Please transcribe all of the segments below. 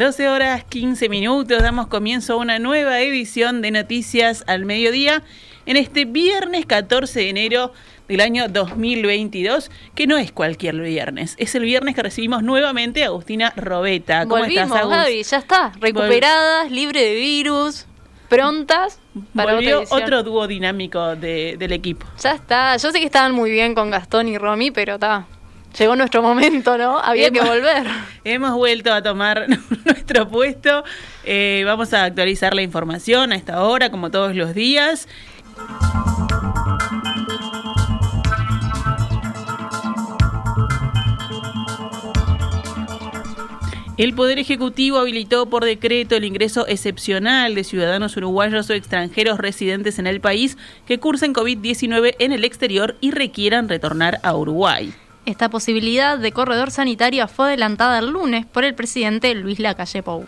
12 horas 15 minutos, damos comienzo a una nueva edición de Noticias al Mediodía en este viernes 14 de enero del año 2022, que no es cualquier viernes, es el viernes que recibimos nuevamente a Agustina Robeta. ¿Cómo estás, Agus? ya está, recuperadas, libre de virus, prontas para Volvió otro dúo dinámico del equipo. Ya está, yo sé que estaban muy bien con Gastón y Romy, pero está, llegó nuestro momento, ¿no? Había que volver. Hemos vuelto a tomar nuestro puesto. Eh, vamos a actualizar la información a esta hora, como todos los días. El Poder Ejecutivo habilitó por decreto el ingreso excepcional de ciudadanos uruguayos o extranjeros residentes en el país que cursen COVID-19 en el exterior y requieran retornar a Uruguay. Esta posibilidad de corredor sanitario fue adelantada el lunes por el presidente Luis Lacalle Pou.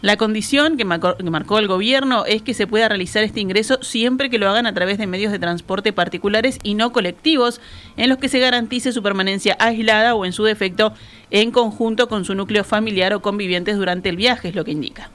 La condición que marcó, el gobierno es que se pueda realizar este ingreso siempre que lo hagan a través de medios de transporte particulares y no colectivos, en los que se garantice su permanencia aislada o en su defecto en conjunto con su núcleo familiar o convivientes durante el viaje, es lo que indica.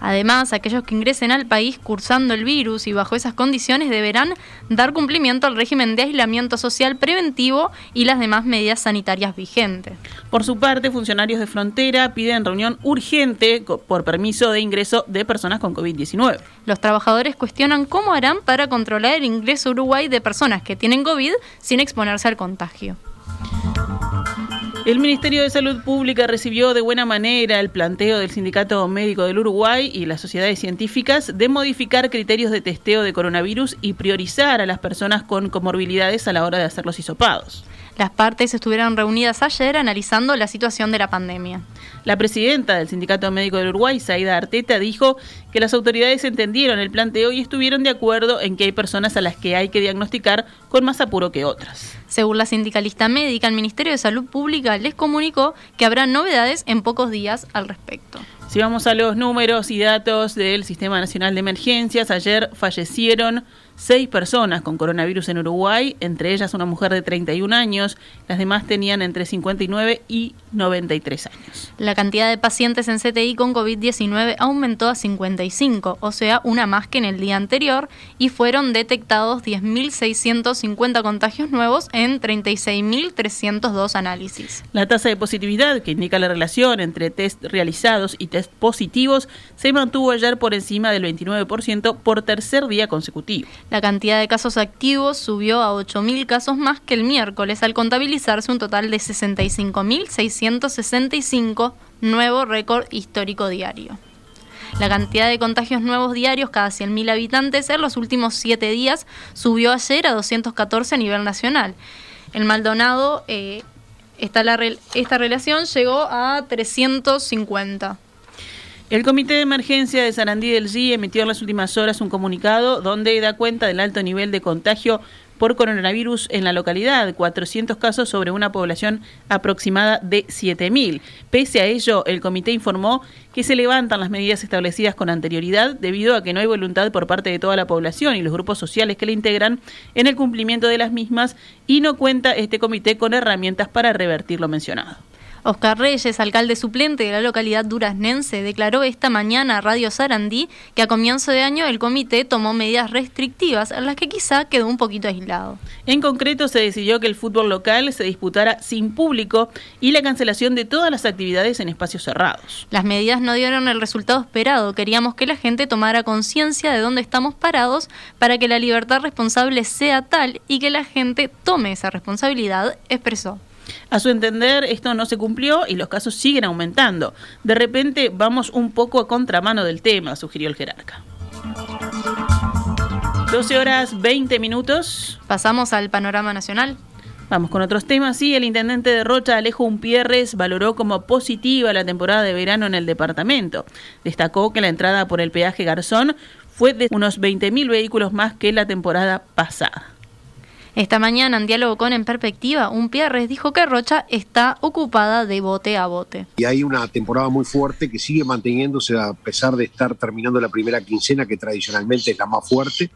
Además, aquellos que ingresen al país cursando el virus y bajo esas condiciones deberán dar cumplimiento al régimen de aislamiento social preventivo y las demás medidas sanitarias vigentes. Por su parte, funcionarios de frontera piden reunión urgente por permiso de ingreso de personas con COVID-19. Los trabajadores cuestionan cómo harán para controlar el ingreso a Uruguay de personas que tienen COVID sin exponerse al contagio. El Ministerio de Salud Pública recibió de buena manera el planteo del Sindicato Médico del Uruguay y las sociedades científicas de modificar criterios de testeo de coronavirus y priorizar a las personas con comorbilidades a la hora de hacer los hisopados. Las partes estuvieron reunidas ayer analizando la situación de la pandemia. La presidenta del Sindicato Médico del Uruguay, Saida Arteta, dijo que las autoridades entendieron el planteo y estuvieron de acuerdo en que hay personas a las que hay que diagnosticar con más apuro que otras. Según la sindicalista médica, el Ministerio de Salud Pública les comunicó que habrá novedades en pocos días al respecto. Si vamos a los números y datos del Sistema Nacional de Emergencias, ayer fallecieron seis personas con coronavirus en Uruguay, entre ellas una mujer de 31 años, las demás tenían entre 59 y 93 años. La cantidad de pacientes en CTI con COVID-19 aumentó a 55, o sea, una más que en el día anterior, y fueron detectados 10.650 contagios nuevos en 36.302 análisis. La tasa de positividad, que indica la relación entre test realizados y test positivos, se mantuvo ayer por encima del 29% por tercer día consecutivo. La cantidad de casos activos subió a 8.000 casos más que el miércoles, al contabilizarse un total de 65.665, nuevo récord histórico diario. La cantidad de contagios nuevos diarios cada 100.000 habitantes en los últimos 7 días subió ayer a 214 a nivel nacional. El Maldonado, eh, esta, esta relación llegó a 350. El Comité de Emergencia de Sarandí del GI emitió en las últimas horas un comunicado donde da cuenta del alto nivel de contagio por coronavirus en la localidad, 400 casos sobre una población aproximada de 7.000. Pese a ello, el comité informó que se levantan las medidas establecidas con anterioridad debido a que no hay voluntad por parte de toda la población y los grupos sociales que la integran en el cumplimiento de las mismas y no cuenta este comité con herramientas para revertir lo mencionado. Oscar Reyes, alcalde suplente de la localidad duraznense, declaró esta mañana a Radio Sarandí que a comienzo de año el comité tomó medidas restrictivas en las que quizá quedó un poquito aislado. En concreto, se decidió que el fútbol local se disputara sin público y la cancelación de todas las actividades en espacios cerrados. Las medidas no dieron el resultado esperado. Queríamos que la gente tomara conciencia de dónde estamos parados para que la libertad responsable sea tal y que la gente tome esa responsabilidad, expresó. A su entender, esto no se cumplió y los casos siguen aumentando. De repente vamos un poco a contramano del tema, sugirió el jerarca. 12 horas 20 minutos. Pasamos al panorama nacional. Vamos con otros temas. Sí, el intendente de Rocha, Alejo Umpierres, valoró como positiva la temporada de verano en el departamento. Destacó que la entrada por el peaje Garzón fue de unos 20.000 vehículos más que la temporada pasada. Esta mañana, en diálogo con En Perspectiva, un Pierres dijo que Rocha está ocupada de bote a bote. Y hay una temporada muy fuerte que sigue manteniéndose a pesar de estar terminando la primera quincena, que tradicionalmente es la más fuerte.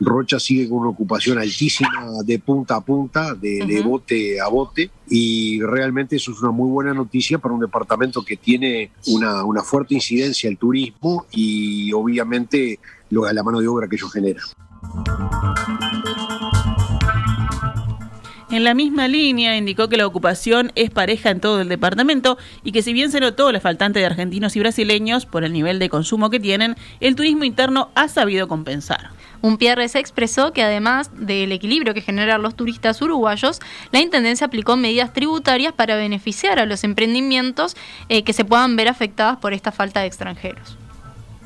Rocha sigue con una ocupación altísima de punta a punta, de, bote a bote, y realmente eso es una muy buena noticia para un departamento que tiene una, una fuerte incidencia el turismo y obviamente lo, la mano de obra que ello genera. En la misma línea indicó que la ocupación es pareja en todo el departamento y que si bien se notó la faltante de argentinos y brasileños por el nivel de consumo que tienen, el turismo interno ha sabido compensar. Un se expresó que además del equilibrio que generan los turistas uruguayos, la Intendencia aplicó medidas tributarias para beneficiar a los emprendimientos eh, que se puedan ver afectadas por esta falta de extranjeros.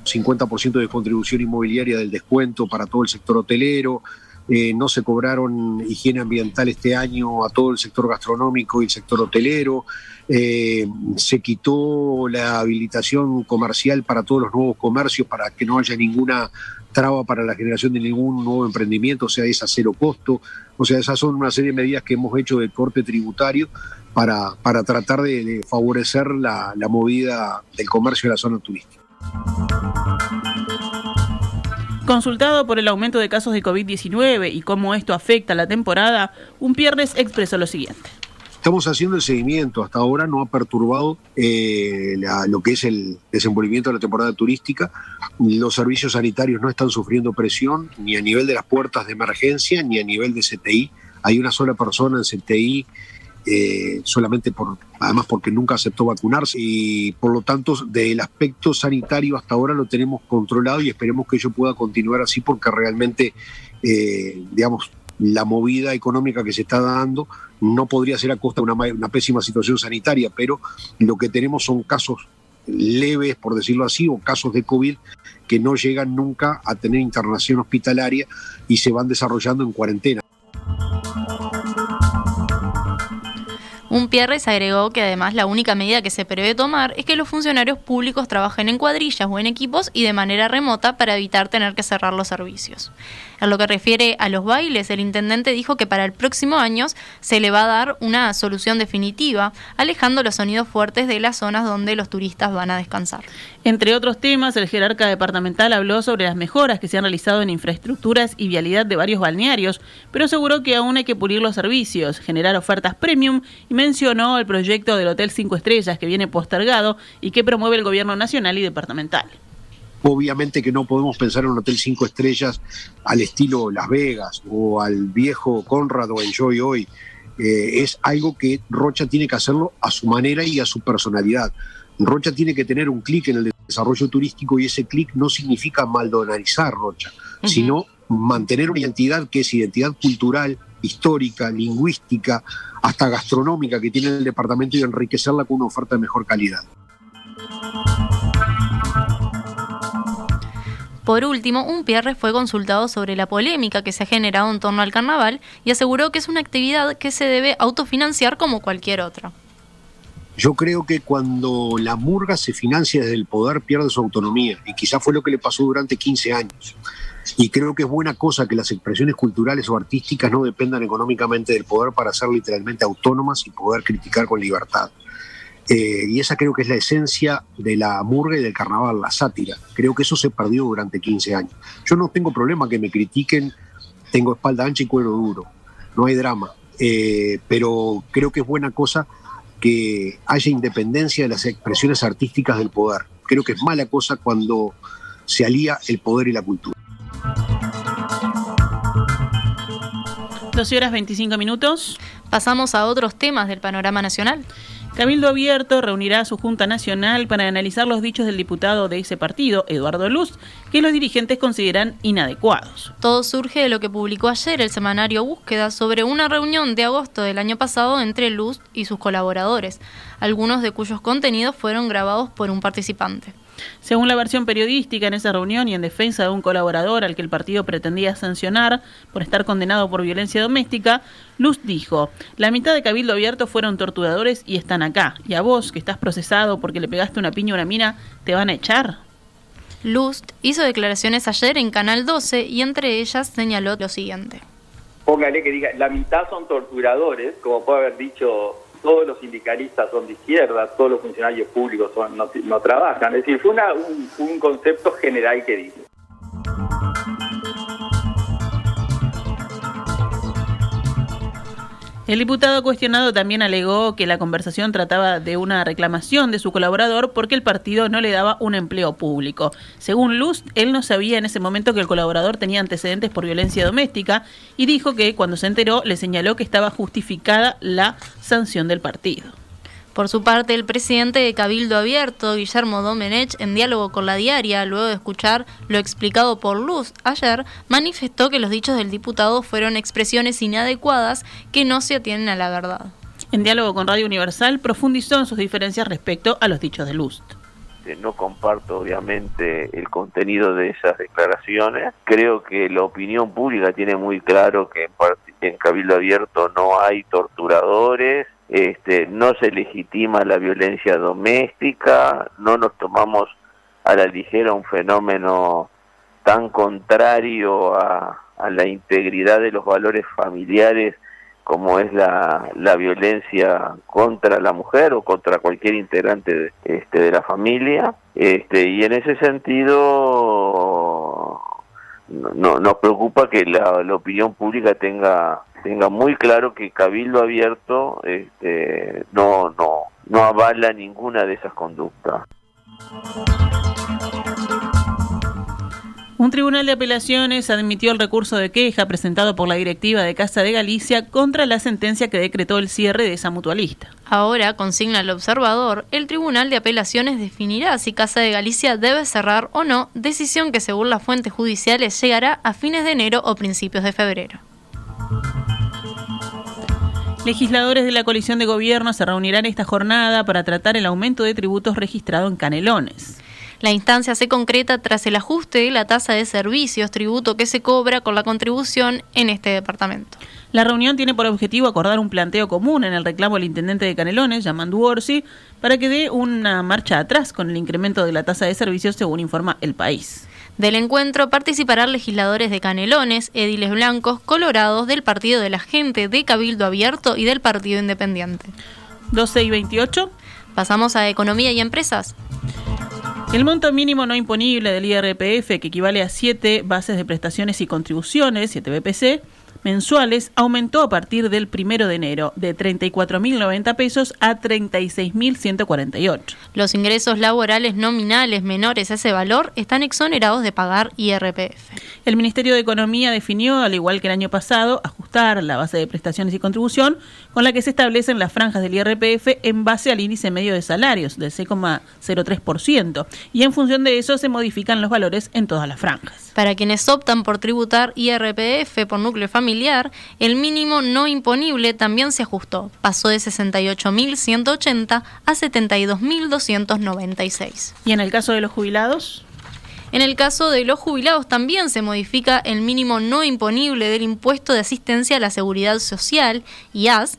50% de contribución inmobiliaria del descuento para todo el sector hotelero, eh, no se cobraron higiene ambiental este año a todo el sector gastronómico y el sector hotelero, eh, se quitó la habilitación comercial para todos los nuevos comercios para que no haya ninguna traba para la generación de ningún nuevo emprendimiento, o sea, es a cero costo. O sea, esas son una serie de medidas que hemos hecho de corte tributario para, para tratar de, favorecer la, la movida del comercio en la zona turística. Consultado por el aumento de casos de COVID-19 y cómo esto afecta la temporada, un Pierres expresó lo siguiente. Estamos haciendo el seguimiento. Hasta ahora no ha perturbado eh, lo que es el desenvolvimiento de la temporada turística. Los servicios sanitarios no están sufriendo presión ni a nivel de las puertas de emergencia ni a nivel de CTI. Hay una sola persona en CTI eh, solamente por, además porque nunca aceptó vacunarse y por lo tanto del aspecto sanitario hasta ahora lo tenemos controlado y esperemos que ello pueda continuar así porque realmente, eh, digamos, la movida económica que se está dando no podría ser a costa de una, una pésima situación sanitaria, pero lo que tenemos son casos leves, por decirlo así, o casos de COVID que no llegan nunca a tener internación hospitalaria y se van desarrollando en cuarentena. Un Pierres agregó que además la única medida que se prevé tomar es que los funcionarios públicos trabajen en cuadrillas o en equipos y de manera remota para evitar tener que cerrar los servicios. En lo que refiere a los bailes, el intendente dijo que para el próximo año se le va a dar una solución definitiva, alejando los sonidos fuertes de las zonas donde los turistas van a descansar. Entre otros temas, el jerarca departamental habló sobre las mejoras que se han realizado en infraestructuras y vialidad de varios balnearios, pero aseguró que aún hay que pulir los servicios, generar ofertas premium y mencionó el proyecto del Hotel 5 Estrellas que viene postergado y que promueve el gobierno nacional y departamental. Obviamente que no podemos pensar en un hotel cinco estrellas al estilo Las Vegas o al viejo Conrad o Enjoy Hoy. Eh, es algo que Rocha tiene que hacerlo a su manera y a su personalidad. Rocha tiene que tener un clic en el desarrollo turístico y ese clic no significa maldonarizar Rocha, sino mantener una identidad que es identidad cultural, histórica, lingüística, hasta gastronómica que tiene el departamento y enriquecerla con una oferta de mejor calidad. Por último, un Pierre fue consultado sobre la polémica que se ha generado en torno al carnaval y aseguró que es una actividad que se debe autofinanciar como cualquier otra. Yo creo que cuando la murga se financia desde el poder pierde su autonomía y quizás fue lo que le pasó durante 15 años. Y creo que es buena cosa que las expresiones culturales o artísticas no dependan económicamente del poder para ser literalmente autónomas y poder criticar con libertad. Eh, y esa creo que es la esencia de la murga y del carnaval, la sátira. Creo que eso se perdió durante 15 años. Yo no tengo problema que me critiquen, tengo espalda ancha y cuero duro, no hay drama. Eh, pero creo que es buena cosa que haya independencia de las expresiones artísticas del poder. Creo que es mala cosa cuando se alía el poder y la cultura. 12 horas 25 minutos. Pasamos a otros temas del panorama nacional. Cabildo Abierto reunirá a su Junta Nacional para analizar los dichos del diputado de ese partido, Eduardo Luz, que los dirigentes consideran inadecuados. Todo surge de lo que publicó ayer el semanario Búsqueda sobre una reunión de agosto del año pasado entre Luz y sus colaboradores, algunos de cuyos contenidos fueron grabados por un participante. Según la versión periodística en esa reunión y en defensa de un colaborador al que el partido pretendía sancionar por estar condenado por violencia doméstica, Luz dijo, la mitad de Cabildo Abierto fueron torturadores y están acá, y a vos, que estás procesado porque le pegaste una piña a una mina, ¿te van a echar? Lust hizo declaraciones ayer en Canal 12 y entre ellas señaló lo siguiente. póngale que diga, la mitad son torturadores, como puede haber dicho todos los sindicalistas son de izquierda, todos los funcionarios públicos no, trabajan. Es decir, fue un, un concepto general que dice. El diputado cuestionado también alegó que la conversación trataba de una reclamación de su colaborador porque el partido no le daba un empleo público. Según Luz, él no sabía en ese momento que el colaborador tenía antecedentes por violencia doméstica y dijo que cuando se enteró le señaló que estaba justificada la sanción del partido. Por su parte, el presidente de Cabildo Abierto, Guillermo Domenech, en diálogo con la diaria, luego de escuchar lo explicado por Luz ayer, manifestó que los dichos del diputado fueron expresiones inadecuadas que no se atienen a la verdad. En diálogo con Radio Universal, profundizó en sus diferencias respecto a los dichos de Luz. No comparto obviamente el contenido de esas declaraciones. Creo que la opinión pública tiene muy claro que en Cabildo Abierto no hay torturadores, este, no se legitima la violencia doméstica, no nos tomamos a la ligera un fenómeno tan contrario a, la integridad de los valores familiares como es la, la, violencia contra la mujer o contra cualquier integrante de, este, de la familia. Este, y en ese sentido no, nos preocupa que la, la opinión pública tenga tenga muy claro que Cabildo Abierto este, no, no, no avala ninguna de esas conductas. Un tribunal de apelaciones admitió el recurso de queja presentado por la directiva de Casa de Galicia contra la sentencia que decretó el cierre de esa mutualista. Ahora, consigna el observador, el tribunal de apelaciones definirá si Casa de Galicia debe cerrar o no, decisión que según las fuentes judiciales llegará a fines de enero o principios de febrero. Legisladores de la coalición de gobierno se reunirán esta jornada para tratar el aumento de tributos registrado en Canelones. La instancia se concreta tras el ajuste de la tasa de servicios, tributo que se cobra con la contribución en este departamento. La reunión tiene por objetivo acordar un planteo común en el reclamo del intendente de Canelones, Yamandu Orsi, para que dé una marcha atrás con el incremento de la tasa de servicios, según informa el país. Del encuentro participarán legisladores de Canelones, ediles blancos, colorados del Partido de la Gente, de Cabildo Abierto y del Partido Independiente. 12 y 28. Pasamos a Economía y Empresas. El monto mínimo no imponible del IRPF, que equivale a 7 bases de prestaciones y contribuciones, 7 BPC, mensuales aumentó a partir del primero de enero de 34.090 pesos a 36.148. Los ingresos laborales nominales menores a ese valor están exonerados de pagar IRPF. El Ministerio de Economía definió, al igual que el año pasado, ajustar la base de prestaciones y contribución con la que se establecen las franjas del IRPF en base al índice medio de salarios del 6,03% y en función de eso se modifican los valores en todas las franjas. Para quienes optan por tributar IRPF por núcleo familiar, el mínimo no imponible también se ajustó. Pasó de 68.180 a 72.296. ¿Y en el caso de los jubilados? En el caso de los jubilados también se modifica el mínimo no imponible del impuesto de asistencia a la seguridad social, IAS,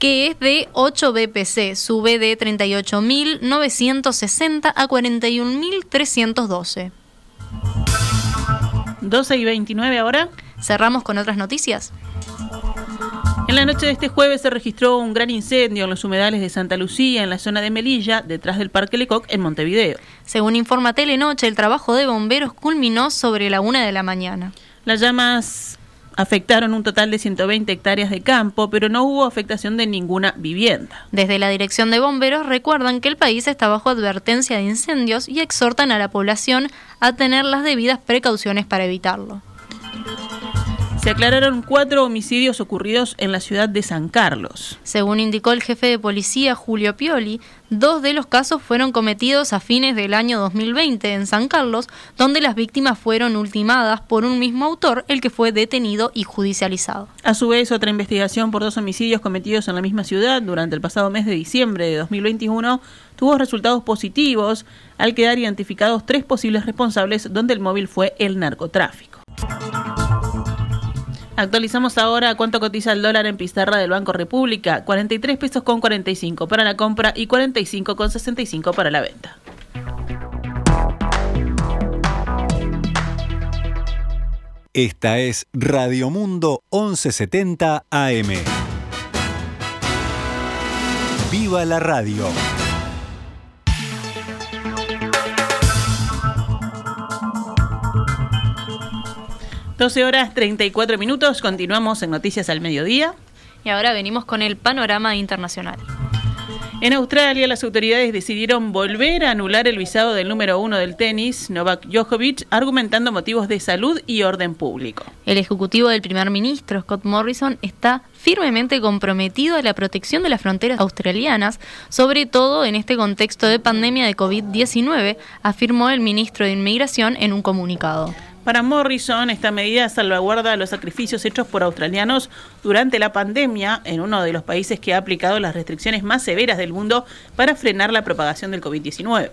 que es de 8 BPC, sube de 38.960 a 41.312. 12 y 29 ahora. Cerramos con otras noticias. En la noche de este jueves se registró un gran incendio en los humedales de Santa Lucía, en la zona de Melilla, detrás del Parque Lecoq, en Montevideo. Según informa Telenoche, el trabajo de bomberos culminó sobre la una de la mañana. Las llamas afectaron un total de 120 hectáreas de campo, pero no hubo afectación de ninguna vivienda. Desde la Dirección de Bomberos recuerdan que el país está bajo advertencia de incendios y exhortan a la población a tener las debidas precauciones para evitarlo. Se aclararon cuatro homicidios ocurridos en la ciudad de San Carlos. Según indicó el jefe de policía Julio Pioli, dos de los casos fueron cometidos a fines del año 2020 en San Carlos, donde las víctimas fueron ultimadas por un mismo autor, el que fue detenido y judicializado. A su vez, otra investigación por dos homicidios cometidos en la misma ciudad durante el pasado mes de diciembre de 2021 tuvo resultados positivos al quedar identificados tres posibles responsables donde el móvil fue el narcotráfico. Actualizamos ahora cuánto cotiza el dólar en pizarra del Banco República. 43 pesos con 45 para la compra y 45 con 65 para la venta. Esta es Radio Mundo 1170 AM. ¡Viva la radio! 12 horas 34 minutos, continuamos en Noticias al Mediodía. Y ahora venimos con el panorama internacional. En Australia, las autoridades decidieron volver a anular el visado del número uno del tenis, Novak Djokovic, argumentando motivos de salud y orden público. El ejecutivo del primer ministro, Scott Morrison, está firmemente comprometido a la protección de las fronteras australianas, sobre todo en este contexto de pandemia de COVID-19, afirmó el ministro de Inmigración en un comunicado. Para Morrison, esta medida salvaguarda los sacrificios hechos por australianos durante la pandemia en uno de los países que ha aplicado las restricciones más severas del mundo para frenar la propagación del COVID-19.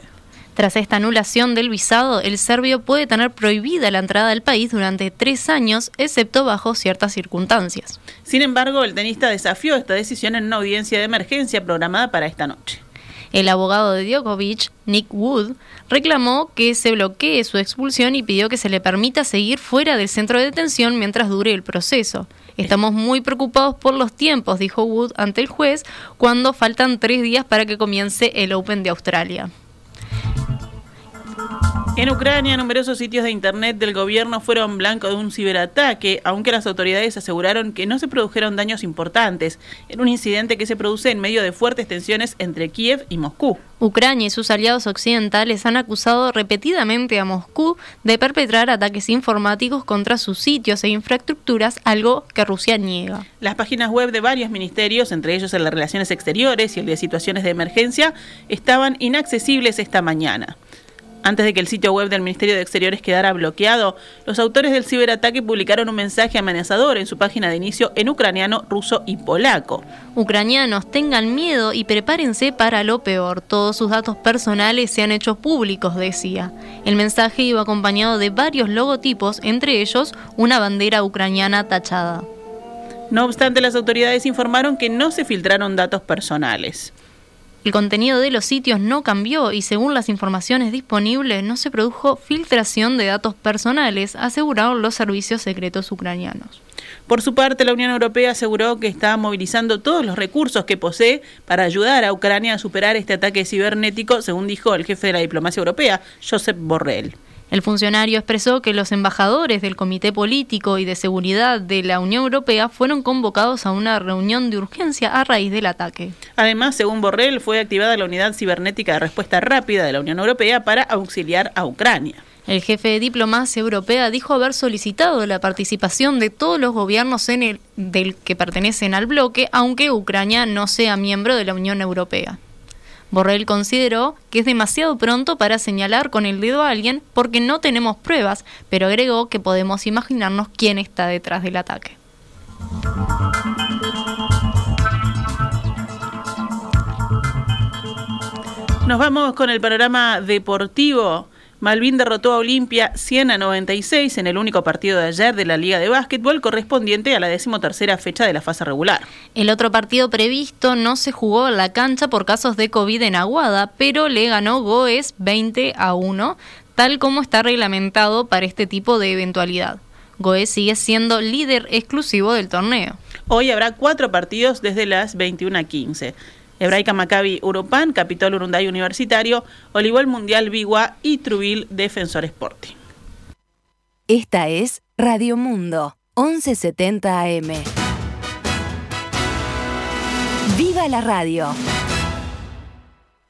Tras esta anulación del visado, el serbio puede tener prohibida la entrada al país durante tres años, excepto bajo ciertas circunstancias. Sin embargo, el tenista desafió esta decisión en una audiencia de emergencia programada para esta noche. El abogado de Djokovic, Nick Wood, reclamó que se bloquee su expulsión y pidió que se le permita seguir fuera del centro de detención mientras dure el proceso. Estamos muy preocupados por los tiempos, dijo Wood ante el juez, cuando faltan tres días para que comience el Open de Australia. En Ucrania, numerosos sitios de Internet del gobierno fueron blanco de un ciberataque, aunque las autoridades aseguraron que no se produjeron daños importantes, en un incidente que se produce en medio de fuertes tensiones entre Kiev y Moscú. Ucrania y sus aliados occidentales han acusado repetidamente a Moscú de perpetrar ataques informáticos contra sus sitios e infraestructuras, algo que Rusia niega. Las páginas web de varios ministerios, entre ellos el de Relaciones Exteriores y el de Situaciones de Emergencia, estaban inaccesibles esta mañana. Antes de que el sitio web del Ministerio de Exteriores quedara bloqueado, los autores del ciberataque publicaron un mensaje amenazador en su página de inicio en ucraniano, ruso y polaco. Ucranianos, tengan miedo y prepárense para lo peor. Todos sus datos personales se han hecho públicos, decía. El mensaje iba acompañado de varios logotipos, entre ellos una bandera ucraniana tachada. No obstante, las autoridades informaron que no se filtraron datos personales. El contenido de los sitios no cambió y según las informaciones disponibles no se produjo filtración de datos personales, aseguraron los servicios secretos ucranianos. Por su parte, la Unión Europea aseguró que está movilizando todos los recursos que posee para ayudar a Ucrania a superar este ataque cibernético, según dijo el jefe de la diplomacia europea, Josep Borrell. El funcionario expresó que los embajadores del Comité Político y de Seguridad de la Unión Europea fueron convocados a una reunión de urgencia a raíz del ataque. Además, según Borrell, fue activada la Unidad Cibernética de Respuesta Rápida de la Unión Europea para auxiliar a Ucrania. El jefe de diplomacia europea dijo haber solicitado la participación de todos los gobiernos en el, del que pertenecen al bloque, aunque Ucrania no sea miembro de la Unión Europea. Borrell consideró que es demasiado pronto para señalar con el dedo a alguien porque no tenemos pruebas, pero agregó que podemos imaginarnos quién está detrás del ataque. Nos vamos con el panorama deportivo. Malvin derrotó a Olimpia 100 a 96 en el único partido de ayer de la Liga de Básquetbol correspondiente a la decimotercera fecha de la fase regular. El otro partido previsto no se jugó en la cancha por casos de COVID en Aguada, pero le ganó Goes 20 a 1, tal como está reglamentado para este tipo de eventualidad. Goes sigue siendo líder exclusivo del torneo. Hoy habrá cuatro partidos desde las 21 a 15. Hebraica Maccabi Urupan, Capitol Urunday Universitario, Olivol Mundial Vigua y Trubil Defensor Sporting. Esta es Radio Mundo, 1170 AM. ¡Viva la radio!